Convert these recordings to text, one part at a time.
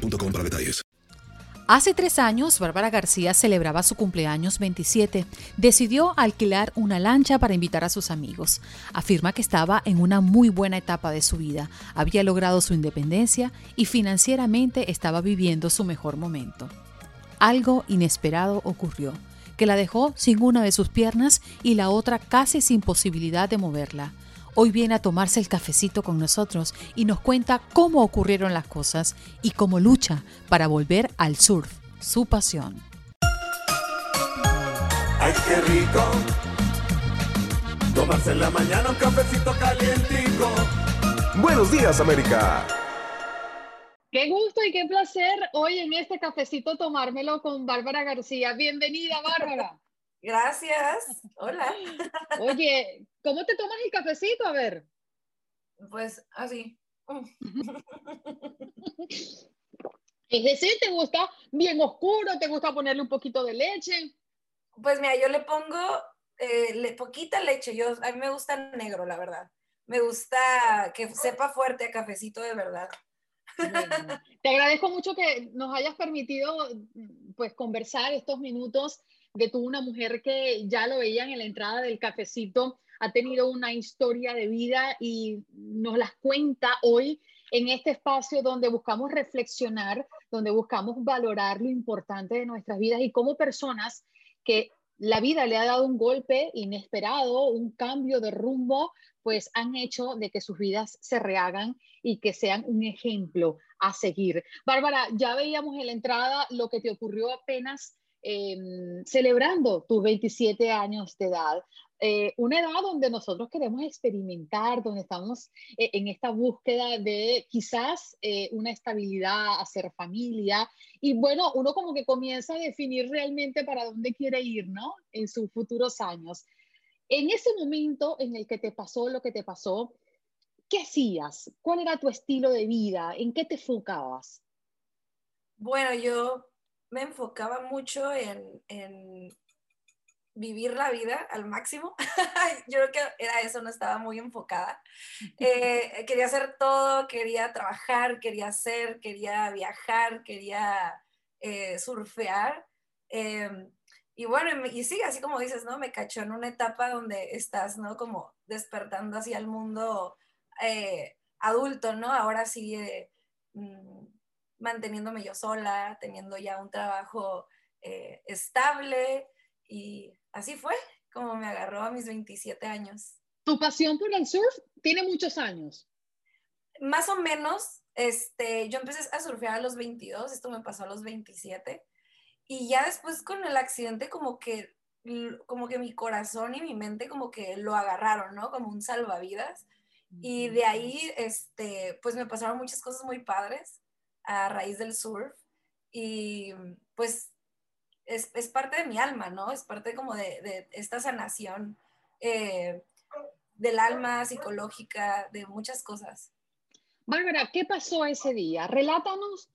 para detalles. Hace tres años, Bárbara García celebraba su cumpleaños 27. Decidió alquilar una lancha para invitar a sus amigos. Afirma que estaba en una muy buena etapa de su vida. Había logrado su independencia y financieramente estaba viviendo su mejor momento. Algo inesperado ocurrió, que la dejó sin una de sus piernas y la otra casi sin posibilidad de moverla. Hoy viene a tomarse el cafecito con nosotros y nos cuenta cómo ocurrieron las cosas y cómo lucha para volver al surf, su pasión. ¡Ay, qué rico! Tomarse en la mañana un cafecito calientico. Buenos días, América. Qué gusto y qué placer hoy en este cafecito tomármelo con Bárbara García. Bienvenida, Bárbara. Gracias. Hola. Oye, ¿cómo te tomas el cafecito? A ver. Pues así. Es decir, ¿te gusta bien oscuro? ¿Te gusta ponerle un poquito de leche? Pues mira, yo le pongo eh, poquita leche. Yo, a mí me gusta negro, la verdad. Me gusta que sepa fuerte a cafecito de verdad. te agradezco mucho que nos hayas permitido pues conversar estos minutos de tú, una mujer que ya lo veían en la entrada del cafecito, ha tenido una historia de vida y nos las cuenta hoy en este espacio donde buscamos reflexionar, donde buscamos valorar lo importante de nuestras vidas y como personas que la vida le ha dado un golpe inesperado, un cambio de rumbo, pues han hecho de que sus vidas se rehagan y que sean un ejemplo a seguir. Bárbara, ya veíamos en la entrada lo que te ocurrió apenas Em, celebrando tus 27 años de edad. Eh, una edad donde nosotros queremos experimentar, donde estamos eh, en esta búsqueda de quizás eh, una estabilidad, hacer familia. Y bueno, uno como que comienza a definir realmente para dónde quiere ir, ¿no? En sus futuros años. En ese momento en el que te pasó lo que te pasó, ¿qué hacías? ¿Cuál era tu estilo de vida? ¿En qué te enfocabas? Bueno, yo me enfocaba mucho en, vivir la vida al máximo. Yo creo que era eso, no estaba muy enfocada. Eh, quería hacer todo, quería trabajar, quería hacer, quería viajar, quería eh, surfear. Em, y bueno, y sí, así como dices, ¿no? Me cachó en una etapa donde estás, ¿no? Como despertando hacia el mundo eh, adulto, ¿no? Ahora sí, mm, manteniéndome yo sola, teniendo ya un trabajo eh, estable y así fue como me agarró a mis 27 años. ¿Tu pasión por el surf tiene muchos años? Más o menos, este, yo empecé a surfear a los 22, esto me pasó a los 27 y ya después con el accidente como que como que mi corazón y mi mente como que lo agarraron, ¿no? Como un salvavidas. Y de ahí, este, pues me pasaron muchas cosas muy padres a raíz del surf y pues es, es parte de mi alma, ¿no? Es parte como de, de esta sanación eh, del alma psicológica, de muchas cosas. Bárbara, ¿qué pasó ese día? Relátanos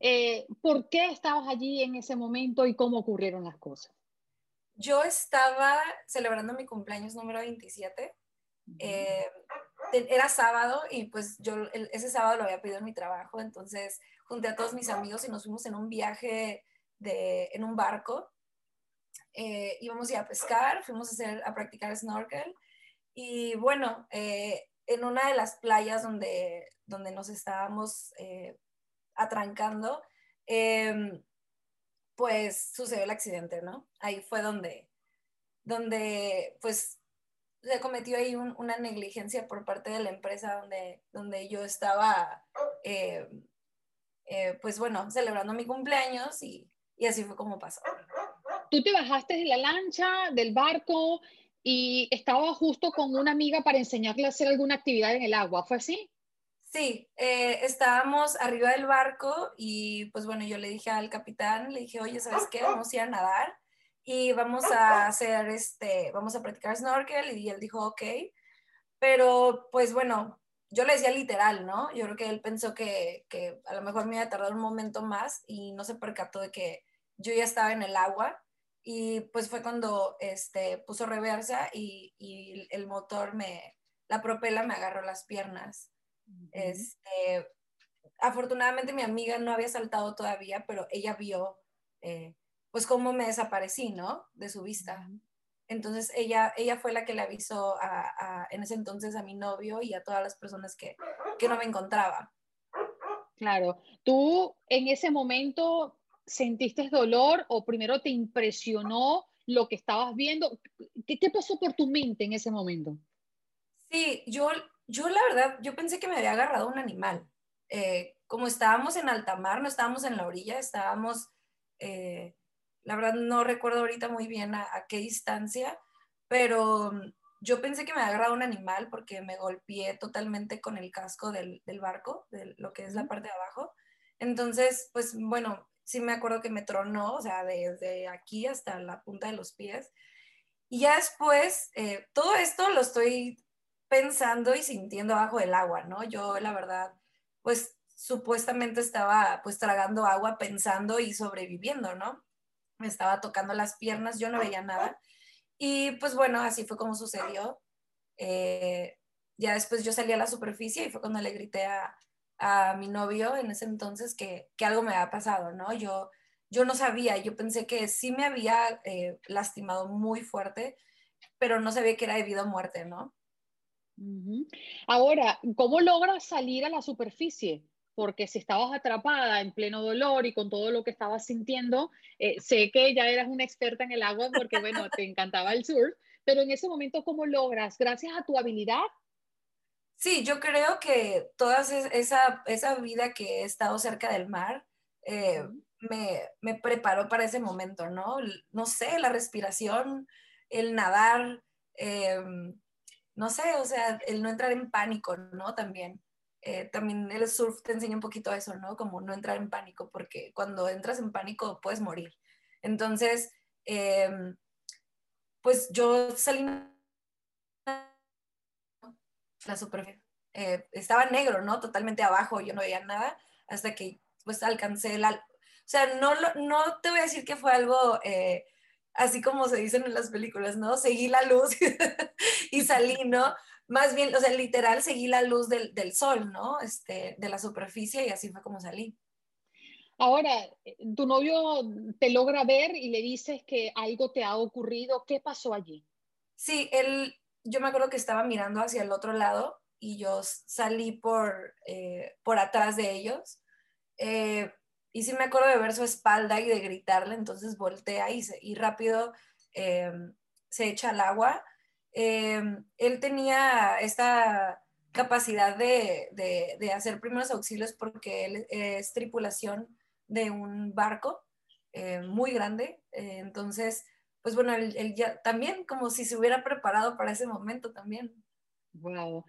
eh, por qué estabas allí en ese momento y cómo ocurrieron las cosas. Yo estaba celebrando mi cumpleaños número 27 era sábado y pues yo ese sábado lo había pedido en mi trabajo, entonces junté a todos mis amigos y nos fuimos en un viaje de, en un barco. Eh, íbamos a ir a pescar, fuimos a, hacer, a practicar snorkel y bueno, eh, en una de las playas donde, donde nos estábamos eh, atrancando, em, pues sucedió el accidente, ¿no? Ahí fue donde, donde pues se cometió ahí una negligencia por parte de la empresa donde, donde yo estaba, eh, eh, pues bueno, celebrando mi cumpleaños y, y, así fue como pasó. Tú te bajaste de la lancha, del barco y estaba justo con una amiga para enseñarle a hacer alguna actividad en el agua, ¿fue así? Sí, eh, estábamos arriba del barco y pues bueno, yo le dije al capitán, le dije, oye, ¿sabes qué? Vamos a ir a nadar y vamos a hacer este, vamos a practicar snorkel y él dijo, ok, pero pues bueno, yo le decía literal, ¿no? Yo creo que él pensó que, que a lo mejor me iba a tardar un momento más y no se percató de que yo ya estaba en el agua y pues fue cuando este, puso reversa y, y el motor me, la propela me agarró las piernas. este, afortunadamente mi amiga no había saltado todavía, pero ella vio eh, pues cómo me desaparecí, ¿no? De su vista. Entonces ella, ella fue la que le avisó a, en ese entonces a mi novio y a todas las personas que, que no me encontraba. Claro, tú en ese momento sentiste dolor o primero te impresionó lo que estabas viendo. ¿Qué, qué pasó por tu mente en ese momento? Sí, yo, yo la verdad, yo pensé que me había agarrado un animal. Eh, como estábamos en alta mar, no estábamos en la orilla, estábamos, eh, la verdad no recuerdo ahorita muy bien a, qué distancia, pero yo pensé que me había agarrado un animal porque me golpeé totalmente con el casco del, del barco, de lo que es la parte de abajo. Entonces, pues bueno, sí me acuerdo que me tronó, o sea, desde aquí hasta la punta de los pies. Y ya después, eh, todo esto lo estoy pensando y sintiendo abajo del agua, ¿no? Yo, la verdad, pues supuestamente estaba pues tragando agua pensando y sobreviviendo, ¿no? Me estaba tocando las piernas, yo no veía nada. Y pues bueno, así fue como sucedió. Eh, ya después yo salí a la superficie y fue cuando le grité a, a mi novio en ese entonces que, que, algo me había pasado, ¿no? Yo, yo no sabía, yo pensé que sí me había eh, lastimado muy fuerte, pero no sabía que era debido a muerte, ¿no? Ahora, ¿cómo logras salir a la superficie? Porque si estabas atrapada en pleno dolor y con todo lo que estabas sintiendo, eh, sé que ya eras una experta en el agua porque, bueno, te encantaba el surf, pero en ese momento, ¿cómo logras? Gracias a tu habilidad Sí, yo creo que toda esa, esa vida que he estado cerca del mar eh, me, me, preparó para ese momento, ¿no? No sé, la respiración, el nadar, eh, no sé, o sea, el no entrar en pánico, ¿no? También. Eh, también el surf te enseña un poquito eso, ¿no? Como no entrar en pánico, porque cuando entras en pánico puedes morir. Entonces, pues yo salí la superficie. Eh, estaba negro, ¿no? Totalmente abajo, yo no veía nada, hasta que pues alcancé la... O sea, no, no te voy a decir que fue algo eh, así como se dicen en las películas, ¿no? Seguí la luz y salí, ¿no? Más bien, o sea, literal, seguí la luz del, del sol, ¿no? Este, de la superficie y así fue como salí. Ahora, tu novio te logra ver y le dices que algo te ha ocurrido. ¿Qué pasó allí? Sí, él, yo me acuerdo que estaba mirando hacia el otro lado y yo salí por, eh, por atrás de ellos. Eh, y sí me acuerdo de ver su espalda y de gritarle, entonces voltea y, y rápido eh, se echa al agua. Él tenía esta capacidad de, de, hacer primeros auxilios porque él es tripulación de un barco muy grande, entonces pues bueno, él, ya también como si se hubiera preparado para ese momento también. Wow.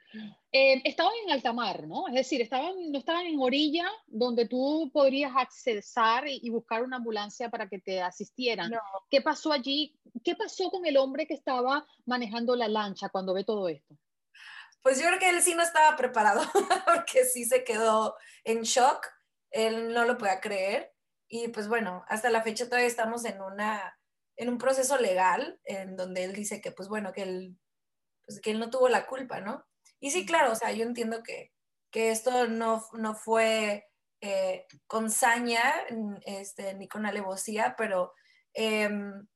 Eh, estaban en alta mar, ¿no? Es decir, estaban, no estaban en orilla donde tú podrías accesar y, buscar una ambulancia para que te asistieran. ¿Qué pasó allí? ¿Qué pasó con el hombre que estaba manejando la lancha cuando ve todo esto? Pues yo creo que él sí no estaba preparado, porque sí se quedó en shock. Él no lo podía creer. Y pues bueno, hasta la fecha todavía estamos en una en un proceso legal en donde él dice que, pues bueno, que él, pues, que él no tuvo la culpa, ¿no? Y sí, claro, o sea, yo entiendo que, que esto no, no fue eh, con saña este, ni con alevosía, pero em,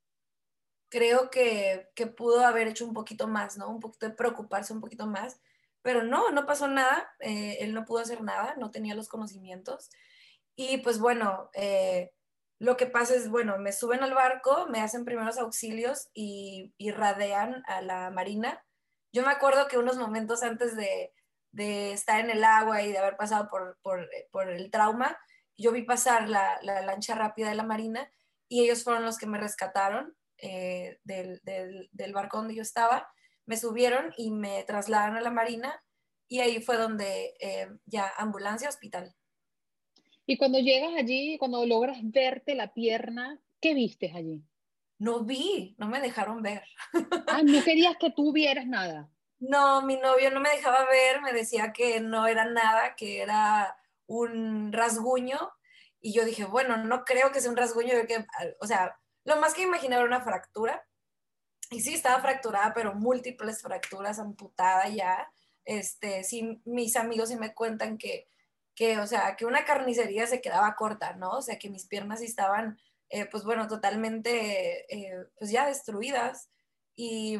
creo que, que, pudo haber hecho un poquito más, ¿no? Un poquito de preocuparse un poquito más, pero no, no pasó nada, eh, él no pudo hacer nada, no tenía los conocimientos. Y pues bueno, eh, lo que pasa es, bueno, me suben al barco, me hacen primeros auxilios y, y radean a la marina. Yo me acuerdo que unos momentos antes de, estar en el agua y de haber pasado por, el trauma, yo vi pasar la, la, lancha rápida de la marina y ellos fueron los que me rescataron eh, del, barco donde yo estaba. Me subieron y me trasladaron a la marina y ahí fue donde eh, ya ambulancia, hospital. Y cuando llegas allí, cuando logras verte la pierna, ¿qué vistes allí? No vi, no me dejaron ver. Ah, no querías que tú vieras nada. No, mi novio no me dejaba ver, me decía que no era nada, que era un rasguño. Y yo dije, bueno, no creo que sea un rasguño, que, o sea, lo más que imaginaba era una fractura. Y sí, estaba fracturada, pero múltiples fracturas, amputada ya. Este, sí, mis amigos sí me cuentan que, que, o sea, que una carnicería se quedaba corta, ¿no? O sea, que mis piernas estaban, eh, pues bueno, totalmente, eh, pues ya destruidas. Y,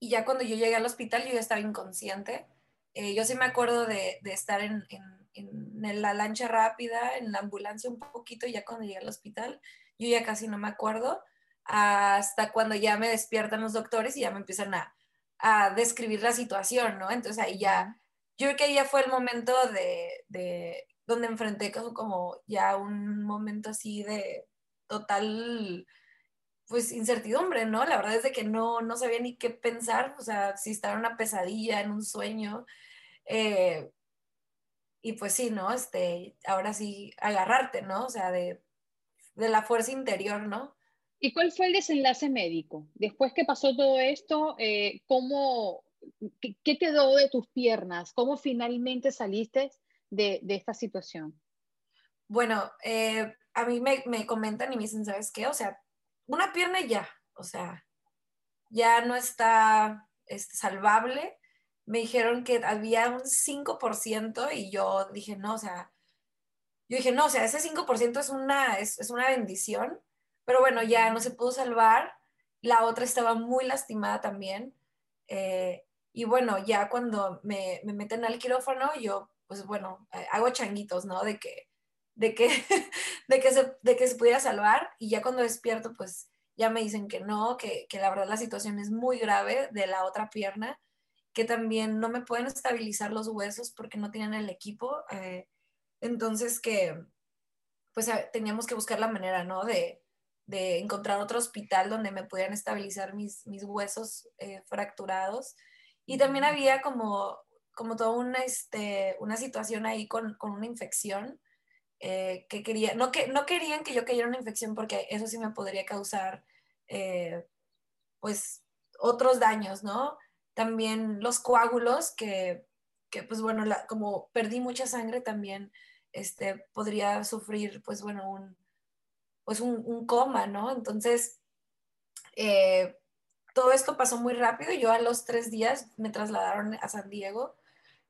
y ya cuando yo llegué al hospital yo ya estaba inconsciente. Eh, yo sí me acuerdo de, de estar en, en, en, la lancha rápida, en la ambulancia un poquito, y ya cuando llegué al hospital, yo ya casi no me acuerdo, hasta cuando ya me despiertan los doctores y ya me empiezan a, a describir la situación, ¿no? Entonces ahí ya, yo creo que ahí ya fue el momento de, de donde enfrenté como, ya un momento así de total pues incertidumbre, ¿no? La verdad es de que no, no sabía ni qué pensar, o sea, si estaba en una pesadilla, en un sueño. Eh, y pues sí, ¿no? Este, ahora sí, agarrarte, ¿no? O sea, de, de la fuerza interior, ¿no? ¿Y cuál fue el desenlace médico? Después que pasó todo esto, eh, ¿cómo, qué, qué, quedó de tus piernas? ¿Cómo finalmente saliste de, de esta situación? Bueno, eh, a mí me, me, comentan y me dicen, ¿sabes qué? O sea, una pierna ya, o sea, ya no está este, salvable. Me dijeron que había un 5% y yo dije, no, o sea, yo dije, no, o sea, ese 5% es una, es, es una bendición, pero bueno, ya no se pudo salvar. La otra estaba muy lastimada también. Eh, y bueno, ya cuando me, me, meten al quirófano, yo, pues bueno, eh, hago changuitos, ¿no? De que de que, de que, se, de que se pudiera salvar y ya cuando despierto pues ya me dicen que no, que, que, la verdad la situación es muy grave de la otra pierna, que también no me pueden estabilizar los huesos porque no tienen el equipo, eh, entonces que pues teníamos que buscar la manera, ¿no? De, de encontrar otro hospital donde me pudieran estabilizar mis, mis huesos eh, fracturados. Y también había como, como toda una, este, una situación ahí con, con una infección eh, que quería, no, que, no querían que yo cayera una infección porque eso sí me podría causar, eh, pues, otros daños, ¿no? También los coágulos, que, que pues, bueno, como perdí mucha sangre, también este, podría sufrir, pues, bueno, un, pues un, un coma, ¿no? Entonces, eh, todo esto pasó muy rápido. Yo a los tres días me trasladaron a San Diego.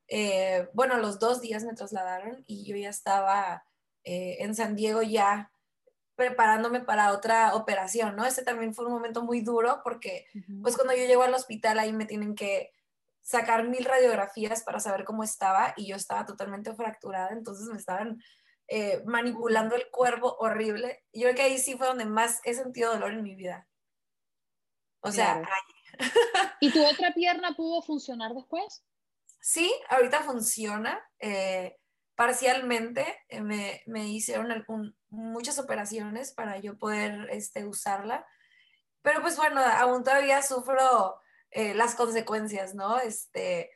Eh, bueno, los dos días me trasladaron y yo ya estaba eh, en San Diego ya preparándome para otra operación, ¿no? Ese también fue un momento muy duro porque, uh -huh. pues cuando yo llego al hospital ahí me tienen que sacar mil radiografías para saber cómo estaba y yo estaba totalmente fracturada, entonces me estaban eh, manipulando el cuerpo horrible. Yo creo que ahí sí fue donde más he sentido dolor en mi vida. O sea, claro. ¿y tu otra pierna pudo funcionar después? Sí, ahorita funciona. Eh, parcialmente eh, me, me, hicieron muchas operaciones para yo poder este, usarla. Pero pues bueno, aún todavía sufro eh, las consecuencias, ¿no? Este,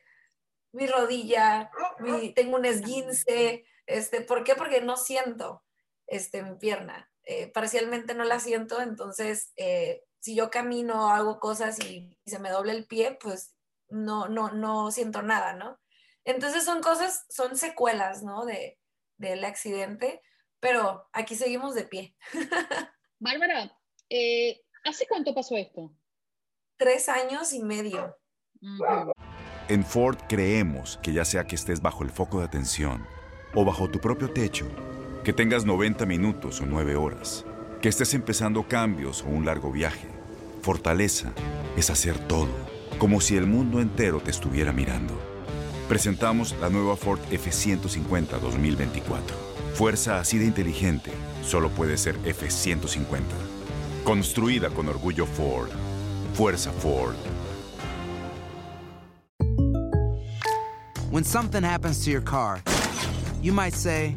mi rodilla, mi, tengo un esguince, este, ¿por qué? Porque no siento este, mi pierna. Parcialmente no la siento, entonces si yo camino, hago cosas y, y, se me doble el pie, pues no, no, no siento nada, ¿no? Entonces son cosas, son secuelas, ¿no? De, del accidente, pero aquí seguimos de pie. Bárbara, eh, ¿hace cuánto pasó esto? Tres años y medio. En Ford creemos que ya sea que estés bajo el foco de atención o bajo tu propio techo, que tengas 90 minutos o 9 horas, que estés empezando cambios o un largo viaje, fortaleza es hacer todo, como si el mundo entero te estuviera mirando. Presentamos la nueva Ford F150 2024. Fuerza así de inteligente solo puede ser F150. Construida con orgullo Ford. Fuerza Ford. When something happens to your car, you might say,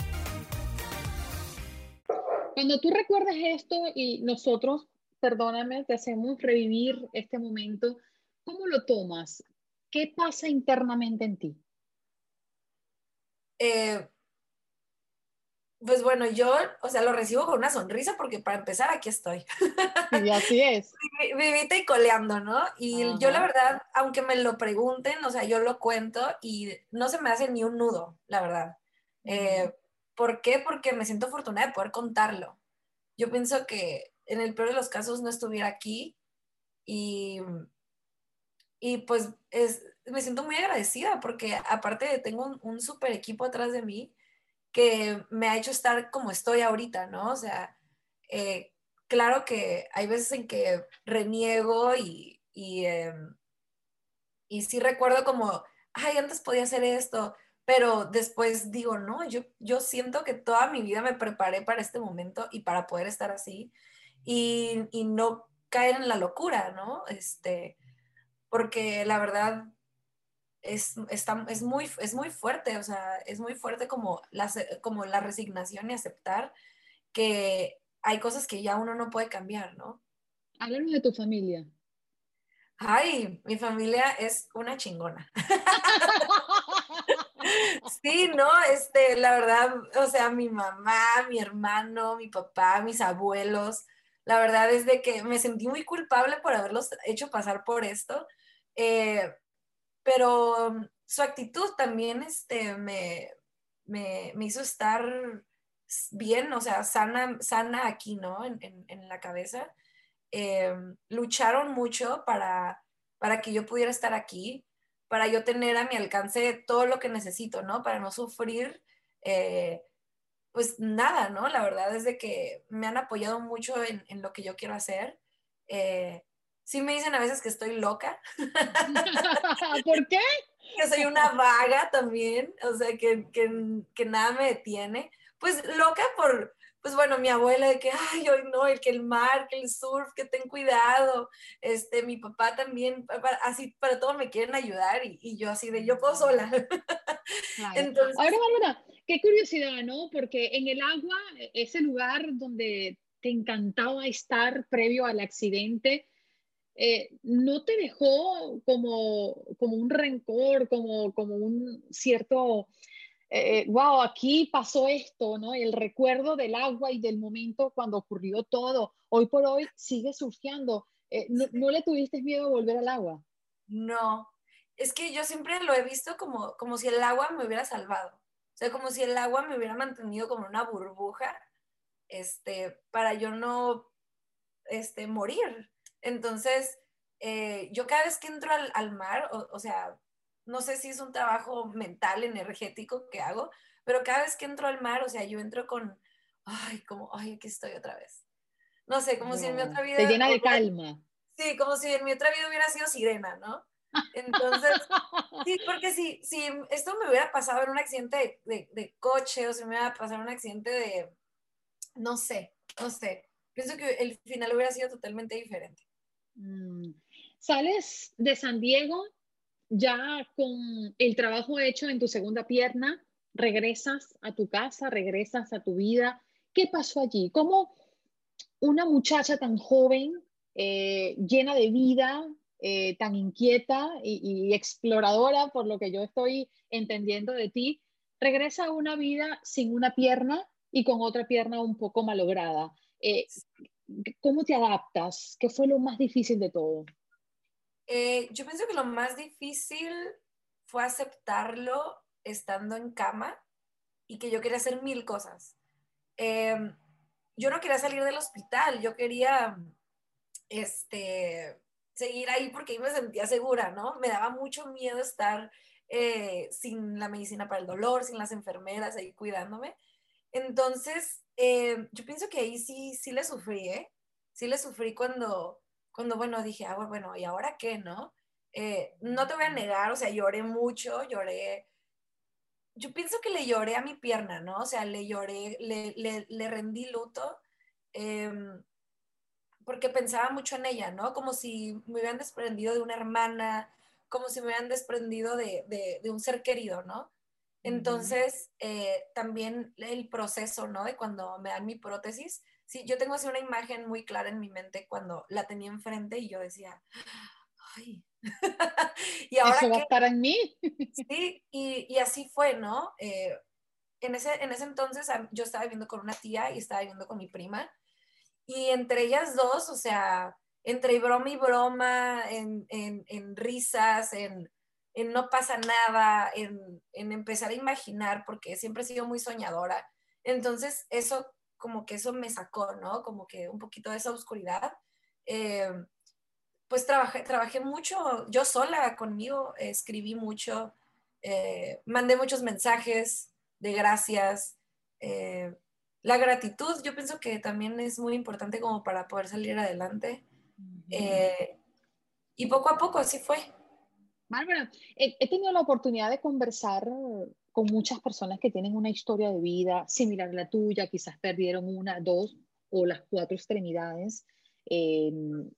Cuando tú recuerdas esto y nosotros, perdóname, te hacemos revivir este momento, ¿cómo lo tomas? ¿Qué pasa internamente en ti? Eh, pues bueno, yo, o sea, lo recibo con una sonrisa porque para empezar aquí estoy. Y así es. Vivita y coleando, ¿no? Y yo la verdad, aunque me lo pregunten, o sea, yo lo cuento y no se me hace ni un nudo, la verdad. Eh, ¿Por qué? Porque me siento afortunada de poder contarlo. Yo pienso que en el peor de los casos no estuviera aquí y, y pues es, me siento muy agradecida porque aparte tengo un, un super equipo atrás de mí que me ha hecho estar como estoy ahorita, ¿no? O sea, eh, claro que hay veces en que reniego y, y, em, y sí recuerdo como, ay, antes podía hacer esto, pero después digo, no, yo, yo siento que toda mi vida me preparé para este momento y para poder estar así y, y no caer en la locura, ¿no? Este, porque la verdad es, está, es, muy, es muy fuerte, o sea, es muy fuerte como la, como la resignación y aceptar que hay cosas que ya uno no puede cambiar, ¿no? Háblanos de tu familia. Ay, mi familia es una chingona. Sí, no, este, la verdad, o sea, mi mamá, mi hermano, mi papá, mis abuelos, la verdad es de que me sentí muy culpable por haberlos hecho pasar por esto, eh, pero su actitud también este, me, me, me, hizo estar bien, o sea, sana, sana aquí, ¿no? En, en, en la cabeza. Eh, lucharon mucho para, para que yo pudiera estar aquí para yo tener a mi alcance todo lo que necesito, ¿no? Para no sufrir, eh, pues nada, ¿no? La verdad es de que me han apoyado mucho en, en lo que yo quiero hacer. Eh, sí me dicen a veces que estoy loca. ¿Por qué? que soy una vaga también, o sea, que, que, que nada me detiene. Pues loca por, pues bueno, mi abuela de que, ay, hoy no, el que el mar, que el surf, que ten cuidado, este, mi papá también, así para todo me quieren ayudar y, y yo así de, yo puedo sola. Entonces, Ahora, Bárbara, qué curiosidad, ¿no? Porque en el agua, ese lugar donde te encantaba estar previo al accidente, eh, ¿no te dejó como, como un rencor, como, como un cierto wow, eh, aquí pasó esto, ¿no? El recuerdo del agua y del momento cuando ocurrió todo. Hoy por hoy sigue surgiendo. Eh, ¿no, le tuviste miedo a volver al agua? No, es que yo siempre lo he visto como, como si el agua me hubiera salvado. O sea, como si el agua me hubiera mantenido como una burbuja, este, para yo no, este, morir. Entonces, eh, yo cada vez que entro al, al mar, o, o sea, no sé si es un trabajo mental, energético que hago, pero cada vez que entro al mar, o sea, yo entro con, ay, como, ay, aquí estoy otra vez. No sé, como si en mi otra vida... Te llena de calma. Sí, como si en mi otra vida hubiera sido sirena, ¿no? Entonces, sí, porque si, si esto me hubiera pasado en un accidente de, de, coche o si me hubiera pasado en un accidente de, no sé, no sé, pienso que el final hubiera sido totalmente diferente. Mm. Sales de San Diego ya con el trabajo hecho en tu segunda pierna, regresas a tu casa, regresas a tu vida. ¿Qué pasó allí? ¿Cómo una muchacha tan joven, eh, llena de vida, eh, tan inquieta y, exploradora, por lo que yo estoy entendiendo de ti, regresa a una vida sin una pierna y con otra pierna un poco malograda. Eh, ¿Cómo te adaptas? ¿Qué fue lo más difícil de todo? Yo pienso que lo más difícil fue aceptarlo estando en cama y que yo quería hacer mil cosas. Em, yo no quería salir del hospital, yo quería este, seguir ahí porque ahí me sentía segura, ¿no? Me daba mucho miedo estar eh, sin la medicina para el dolor, sin las enfermeras ahí cuidándome. Entonces, eh, yo pienso que ahí sí, sí le sufrí, ¿eh? Sí le sufrí cuando, cuando bueno, dije, ah, bueno, ¿y ahora qué, no? Eh, no te voy a negar, o sea, lloré mucho, lloré. Yo pienso que le lloré a mi pierna, ¿no? O sea, le lloré, le, le, le rendí luto. Eh, porque pensaba mucho en ella, ¿no? Como si me hubieran desprendido de una hermana, como si me hubieran desprendido de, de, un ser querido, ¿no? Entonces, eh, también el proceso, ¿no? De cuando me dan mi prótesis, sí, yo tengo así una imagen muy clara en mi mente cuando la tenía enfrente y yo decía, ay, y ahora Eso va a estar en mí. sí, y, y, así fue, ¿no? Eh, en, ese, en ese entonces yo estaba viviendo con una tía y estaba viviendo con mi prima y entre ellas dos, o sea, entre broma y broma, en, en, risas, en, en, no pasa nada, en, empezar a imaginar, porque siempre he sido muy soñadora. Entonces, eso, como que eso me sacó, ¿no? Como que un poquito de esa oscuridad. Eh, pues trabajé, trabajé mucho, yo sola conmigo, escribí mucho, eh, mandé muchos mensajes de gracias. Eh, la gratitud, yo pienso que también es muy importante como para poder salir adelante. Eh, y poco a poco así fue. Bárbara, he, tenido la oportunidad de conversar con muchas personas que tienen una historia de vida similar a la tuya, quizás perdieron una, dos o las cuatro extremidades, eh,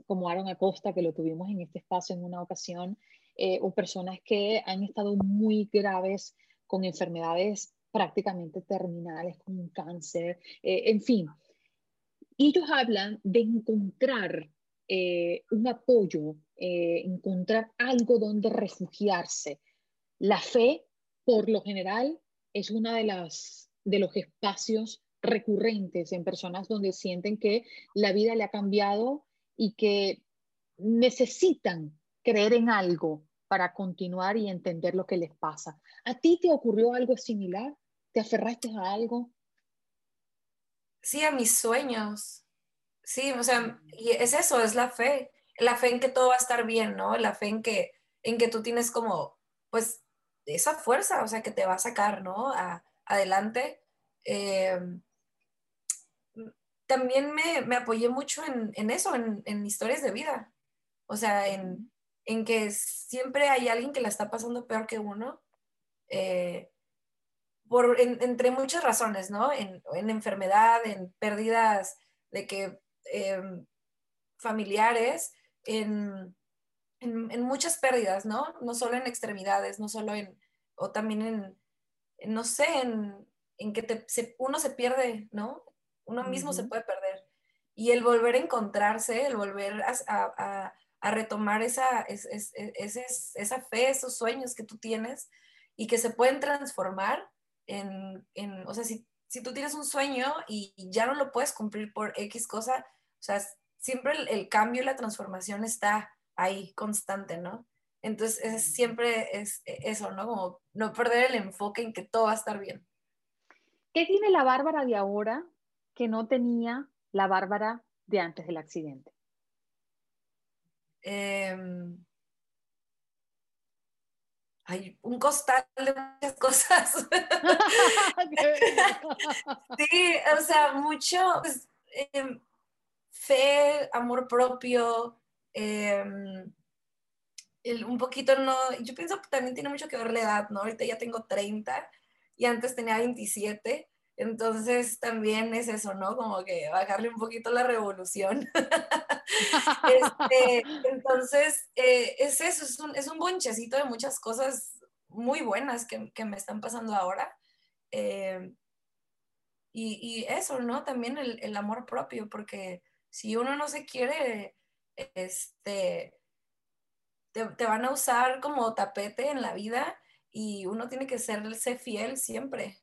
como Aaron Acosta, que lo tuvimos en este espacio en una ocasión, eh, o personas que han estado muy graves con enfermedades prácticamente terminales como un cáncer, eh, en fin. Ellos hablan de encontrar eh, un apoyo, eh, encontrar algo donde refugiarse. La fe, por lo general, es una de de los espacios recurrentes en personas donde sienten que la vida le ha cambiado y que necesitan creer en algo para continuar y entender lo que les pasa. ¿A ti te ocurrió algo similar? ¿Te aferraste a algo? Sí, a mis sueños. Sí, o sea, y es eso, es la fe. La fe en que todo va a estar bien, ¿no? La fe en que, en que tú tienes como, pues, esa fuerza, o sea, que te va a sacar, ¿no? adelante. Eh, también me, apoyé mucho en, eso, en, historias de vida. O sea, en, que siempre hay alguien que la está pasando peor que uno. Eh, entre muchas razones, ¿no? En, enfermedad, en pérdidas de que em, familiares, en, muchas pérdidas, ¿no? No solo en extremidades, no solo en, o también en, no sé, en, que uno se pierde, ¿no? Uno mismo se puede perder. Y el volver a encontrarse, el volver a, retomar esa, esa fe, esos sueños que tú tienes y que se pueden transformar, en, en o sea, si, si, tú tienes un sueño y, ya no lo puedes cumplir por X cosa, sea, siempre el, cambio y la transformación está ahí constante, ¿no? Entonces, es, siempre es eso, ¿no? Como no perder el enfoque en que todo va a estar bien. ¿Qué tiene la Bárbara de ahora que no tenía la Bárbara de antes del accidente? Eh, hay un costal de muchas cosas. sí, o sea, mucho pues, em, fe, amor propio, em, un poquito no, yo pienso que también tiene mucho que ver la edad, ¿no? Ahorita ya tengo 30 y antes tenía 27. Entonces también es eso, ¿no? Como que bajarle un poquito la revolución. Este, entonces, eh, es eso, es un, es un, bonchecito de muchas cosas muy buenas que, me están pasando ahora. Eh, y, eso, ¿no? También el, amor propio, porque si uno no se quiere, este, te, te, van a usar como tapete en la vida y uno tiene que serse fiel siempre.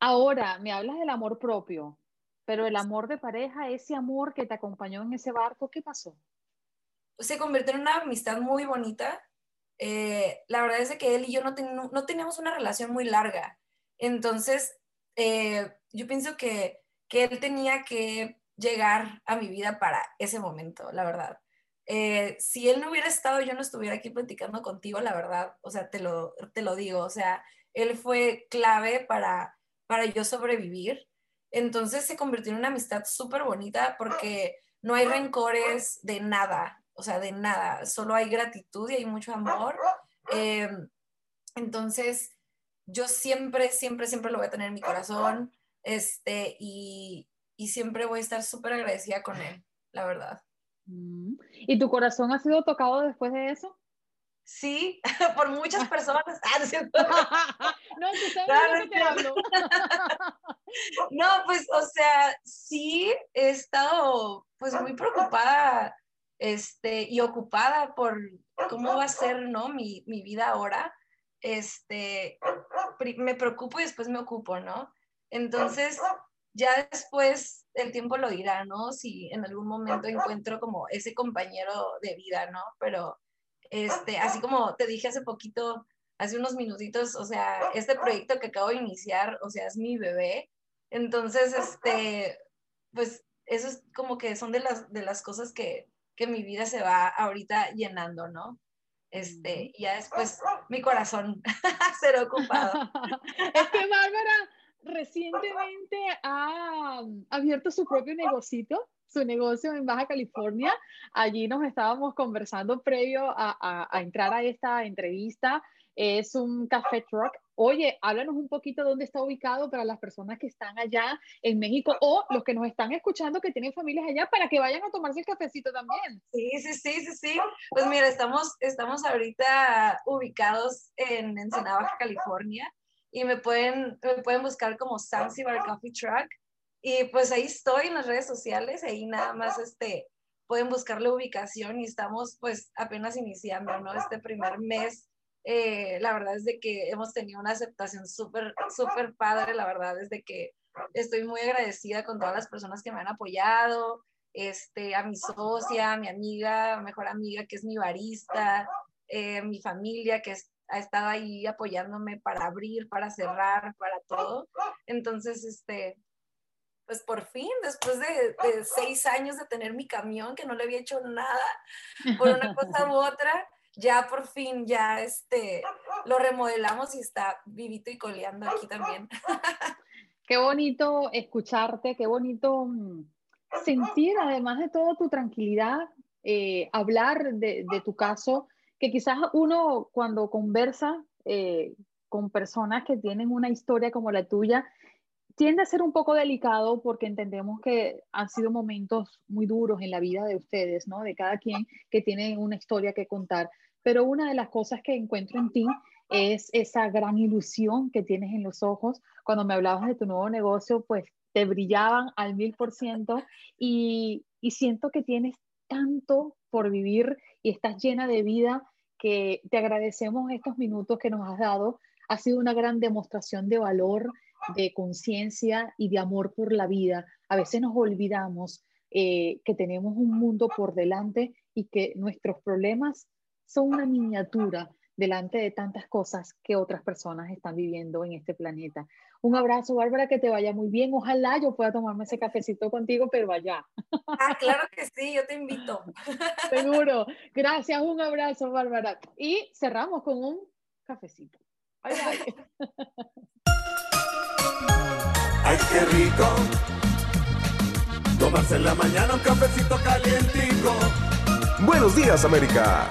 Ahora, me hablas del amor propio, pero el amor de pareja, ese amor que te acompañó en ese barco, ¿qué pasó? Se convirtió en una amistad muy bonita. Eh, la verdad es que él y yo no, no, teníamos una relación muy larga. Entonces, eh, yo pienso que, que, él tenía que llegar a mi vida para ese momento, la verdad. Eh, si él no hubiera estado, yo no estuviera aquí platicando contigo, la verdad, o sea, te lo, te lo digo, o sea, él fue clave para, para yo sobrevivir. Entonces se convirtió en una amistad súper bonita porque no hay rencores de nada, o sea, de nada, solo hay gratitud y hay mucho amor. Em, entonces, yo siempre, siempre, siempre lo voy a tener en mi corazón este, y, y siempre voy a estar súper agradecida con él, la verdad. Mm. ¿Y tu corazón ha sido tocado después de eso? Sí, por muchas personas. Ah, no, sabes te hablo. no, pues, o sea, sí he estado pues muy preocupada este, y ocupada por cómo va a ser, ¿no? Mi, mi vida ahora. Este, me preocupo y después me ocupo, ¿no? Entonces, ya después el tiempo lo dirá, ¿no? Si en algún momento encuentro como ese compañero de vida, ¿no? Pero, este, así como te dije hace poquito, hace unos minutitos, o sea, este proyecto que acabo de iniciar, o sea, es mi bebé. Entonces, este, pues eso es como que son de las, de las cosas que, que mi vida se va ahorita llenando, ¿no? Este, y ya después mi corazón será ocupado. es que Bárbara, recientemente ha abierto su propio negocito, su negocio en Baja California. Allí nos estábamos conversando previo a, entrar a esta entrevista. Es un café truck. Oye, háblanos un poquito dónde está ubicado para las personas que están allá en México o los que nos están escuchando que tienen familias allá para que vayan a tomarse el cafecito también. Sí, sí, sí, sí, sí. Pues mira, estamos, estamos ahorita ubicados en Ensenada, Baja California y me pueden, me pueden buscar como Zanzibar Coffee Truck. Y pues ahí estoy en las redes sociales, ahí nada más este, pueden buscar la ubicación y estamos pues apenas iniciando, ¿no? Este primer mes, eh, la verdad es de que hemos tenido una aceptación súper, súper padre, la verdad es de que estoy muy agradecida con todas las personas que me han apoyado, este, a mi socia, a mi amiga, mejor amiga que es mi barista, eh, mi familia que es ha estado ahí apoyándome para abrir, para cerrar, para todo. Entonces, este, pues por fin, después de, seis años de tener mi camión, que no le había hecho nada por una cosa u otra, ya por fin, ya este, lo remodelamos y está vivito y coleando aquí también. Qué bonito escucharte, qué bonito mm, sentir, además de todo, tu tranquilidad, eh, hablar de, de tu caso que quizás uno cuando conversa eh, con personas que tienen una historia como la tuya, tiende a ser un poco delicado porque entendemos que han sido momentos muy duros en la vida de ustedes, ¿no? De cada quien que tiene una historia que contar. Pero una de las cosas que encuentro en ti es esa gran ilusión que tienes en los ojos. Cuando me hablabas de tu nuevo negocio, pues te brillaban al mil por ciento y siento que tienes tanto por vivir y estás llena de vida que te agradecemos estos minutos que nos has dado. Ha sido una gran demostración de valor, de conciencia y de amor por la vida. A veces nos olvidamos eh, que tenemos un mundo por delante y que nuestros problemas son una miniatura delante de tantas cosas que otras personas están viviendo en este planeta. Un abrazo, Bárbara, que te vaya muy bien. Ojalá yo pueda tomarme ese cafecito contigo, pero allá. Ah, claro que sí, yo te invito. Seguro. Gracias, un abrazo, Bárbara. Y cerramos con un cafecito. Ay, ay. ay qué rico. Tomarse en la mañana un cafecito calientico. Buenos días, América.